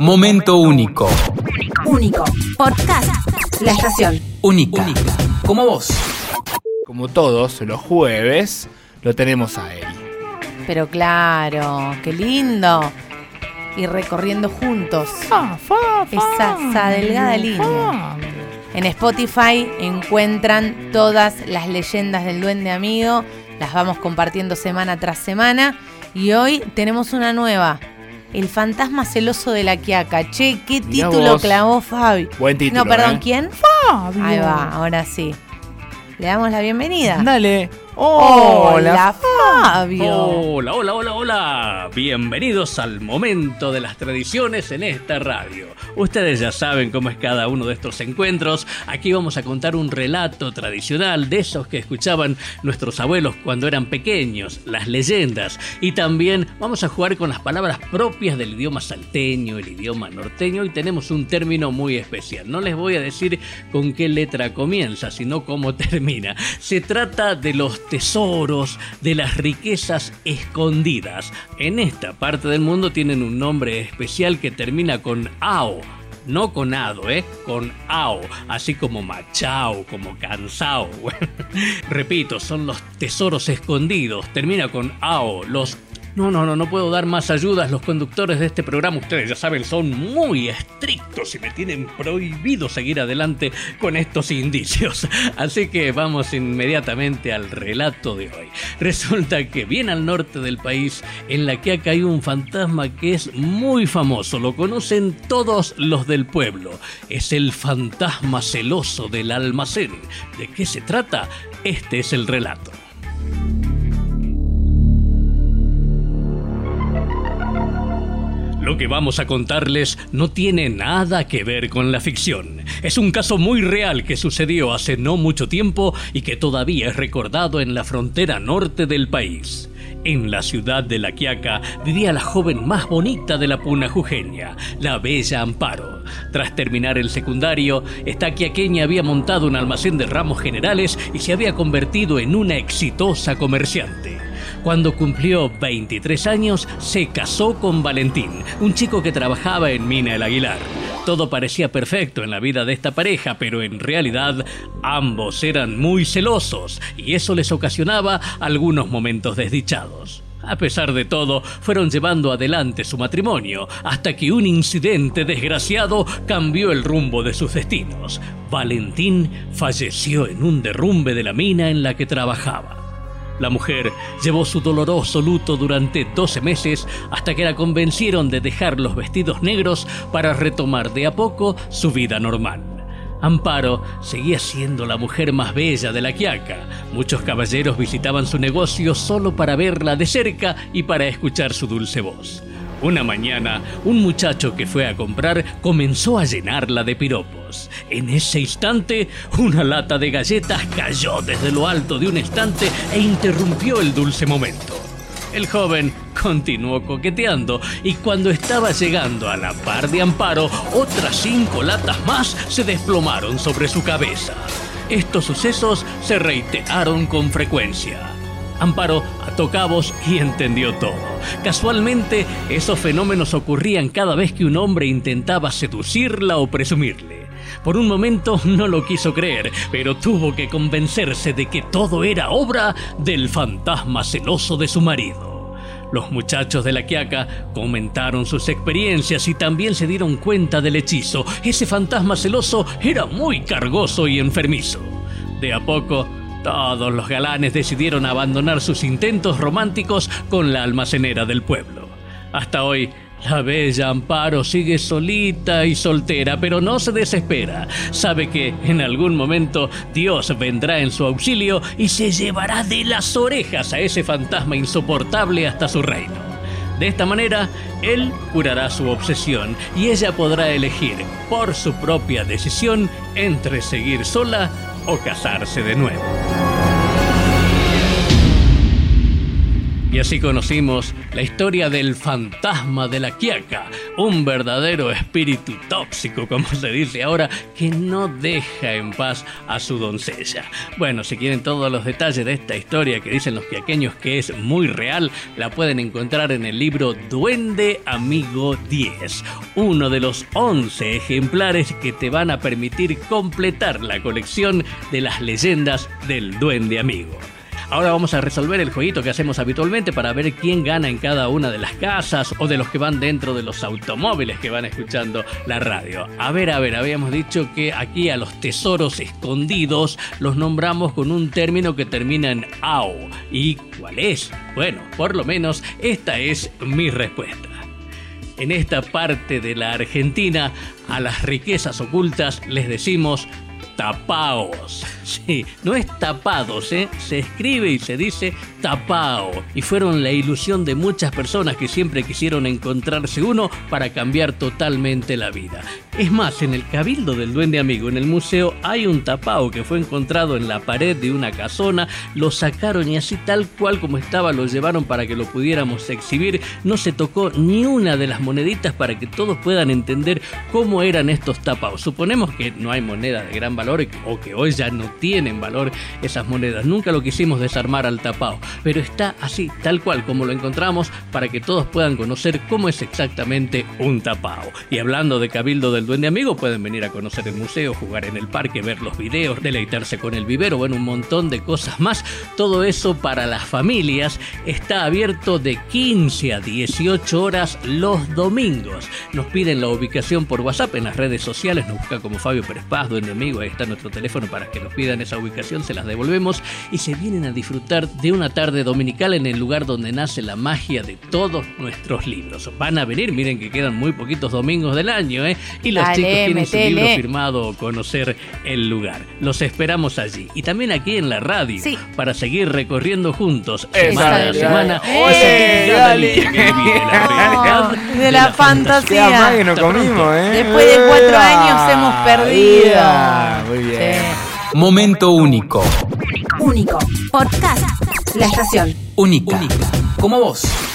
Momento único. Único. Podcast. La estación. Única. Como vos. Como todos los jueves, lo tenemos a él. Pero claro, qué lindo. Y recorriendo juntos esa, esa delgada línea. En Spotify encuentran todas las leyendas del duende amigo. Las vamos compartiendo semana tras semana. Y hoy tenemos una nueva. El fantasma celoso de la Quiaca. Che, ¿qué Mirá título vos. clavó Fabi? Buen título, No, perdón, ¿eh? ¿quién? Ahí va, ahora sí. Le damos la bienvenida. Dale. Hola, Fabio. Hola, hola, hola, hola. Bienvenidos al momento de las tradiciones en esta radio. Ustedes ya saben cómo es cada uno de estos encuentros. Aquí vamos a contar un relato tradicional de esos que escuchaban nuestros abuelos cuando eran pequeños, las leyendas. Y también vamos a jugar con las palabras propias del idioma salteño, el idioma norteño. Y tenemos un término muy especial. No les voy a decir con qué letra comienza, sino cómo termina. Se trata de los tesoros, de las riquezas escondidas. En esta parte del mundo tienen un nombre especial que termina con AO. No con ado, ¿eh? Con ao, así como machao, como cansao. Repito, son los tesoros escondidos. Termina con ao, los no, no, no, no puedo dar más ayudas. Los conductores de este programa, ustedes ya saben, son muy estrictos y me tienen prohibido seguir adelante con estos indicios. Así que vamos inmediatamente al relato de hoy. Resulta que bien al norte del país, en la que ha caído un fantasma que es muy famoso. Lo conocen todos los del pueblo. Es el fantasma celoso del almacén. ¿De qué se trata? Este es el relato. Que vamos a contarles no tiene nada que ver con la ficción. Es un caso muy real que sucedió hace no mucho tiempo y que todavía es recordado en la frontera norte del país. En la ciudad de La Quiaca vivía la joven más bonita de la puna jujeña, la bella Amparo. Tras terminar el secundario, esta quiaqueña había montado un almacén de ramos generales y se había convertido en una exitosa comerciante. Cuando cumplió 23 años, se casó con Valentín, un chico que trabajaba en Mina el Aguilar. Todo parecía perfecto en la vida de esta pareja, pero en realidad ambos eran muy celosos y eso les ocasionaba algunos momentos desdichados. A pesar de todo, fueron llevando adelante su matrimonio hasta que un incidente desgraciado cambió el rumbo de sus destinos. Valentín falleció en un derrumbe de la mina en la que trabajaba. La mujer llevó su doloroso luto durante 12 meses hasta que la convencieron de dejar los vestidos negros para retomar de a poco su vida normal. Amparo seguía siendo la mujer más bella de la Quiaca. Muchos caballeros visitaban su negocio solo para verla de cerca y para escuchar su dulce voz. Una mañana, un muchacho que fue a comprar comenzó a llenarla de piropos. En ese instante, una lata de galletas cayó desde lo alto de un estante e interrumpió el dulce momento. El joven continuó coqueteando y cuando estaba llegando a la par de Amparo, otras cinco latas más se desplomaron sobre su cabeza. Estos sucesos se reiteraron con frecuencia. Amparo ató cabos y entendió todo. Casualmente, esos fenómenos ocurrían cada vez que un hombre intentaba seducirla o presumirle. Por un momento no lo quiso creer, pero tuvo que convencerse de que todo era obra del fantasma celoso de su marido. Los muchachos de la Quiaca comentaron sus experiencias y también se dieron cuenta del hechizo. Ese fantasma celoso era muy cargoso y enfermizo. De a poco, todos los galanes decidieron abandonar sus intentos románticos con la almacenera del pueblo. Hasta hoy, la bella Amparo sigue solita y soltera, pero no se desespera. Sabe que en algún momento Dios vendrá en su auxilio y se llevará de las orejas a ese fantasma insoportable hasta su reino. De esta manera, él curará su obsesión y ella podrá elegir por su propia decisión entre seguir sola o casarse de nuevo. Y así conocimos la historia del fantasma de la Quiaca, un verdadero espíritu tóxico, como se dice ahora, que no deja en paz a su doncella. Bueno, si quieren todos los detalles de esta historia que dicen los quiaqueños que es muy real, la pueden encontrar en el libro Duende Amigo 10, uno de los 11 ejemplares que te van a permitir completar la colección de las leyendas del Duende Amigo. Ahora vamos a resolver el jueguito que hacemos habitualmente para ver quién gana en cada una de las casas o de los que van dentro de los automóviles que van escuchando la radio. A ver, a ver, habíamos dicho que aquí a los tesoros escondidos los nombramos con un término que termina en AO. ¿Y cuál es? Bueno, por lo menos esta es mi respuesta. En esta parte de la Argentina, a las riquezas ocultas les decimos tapaos. Sí, no es tapados, ¿eh? se escribe y se dice tapao. Y fueron la ilusión de muchas personas que siempre quisieron encontrarse uno para cambiar totalmente la vida. Es más, en el Cabildo del Duende Amigo, en el museo, hay un tapao que fue encontrado en la pared de una casona, lo sacaron y así tal cual como estaba lo llevaron para que lo pudiéramos exhibir. No se tocó ni una de las moneditas para que todos puedan entender cómo eran estos tapaos. Suponemos que no hay moneda de gran valor o que hoy ya no tienen valor esas monedas. Nunca lo quisimos desarmar al tapao, pero está así, tal cual como lo encontramos, para que todos puedan conocer cómo es exactamente un tapao. Y hablando de Cabildo del Duende Amigo, pueden venir a conocer el museo, jugar en el parque, ver los videos, deleitarse con el vivero, bueno, un montón de cosas más. Todo eso para las familias está abierto de 15 a 18 horas los domingos. Nos piden la ubicación por WhatsApp en las redes sociales, nos busca como Fabio Pérez Paz, Duende Amigo, ahí está nuestro teléfono para que nos pidan esa ubicación, se las devolvemos y se vienen a disfrutar de una tarde dominical en el lugar donde nace la magia de todos nuestros libros. Van a venir, miren que quedan muy poquitos domingos del año, ¿eh? Y los chicos tienen su libro firmado conocer el lugar. Los esperamos allí. Y también aquí en la radio para seguir recorriendo juntos semana a semana de la, fantasía. Después de cuatro años hemos perdido. Muy bien. Momento único. Único. Podcast. La estación. Única. Como vos.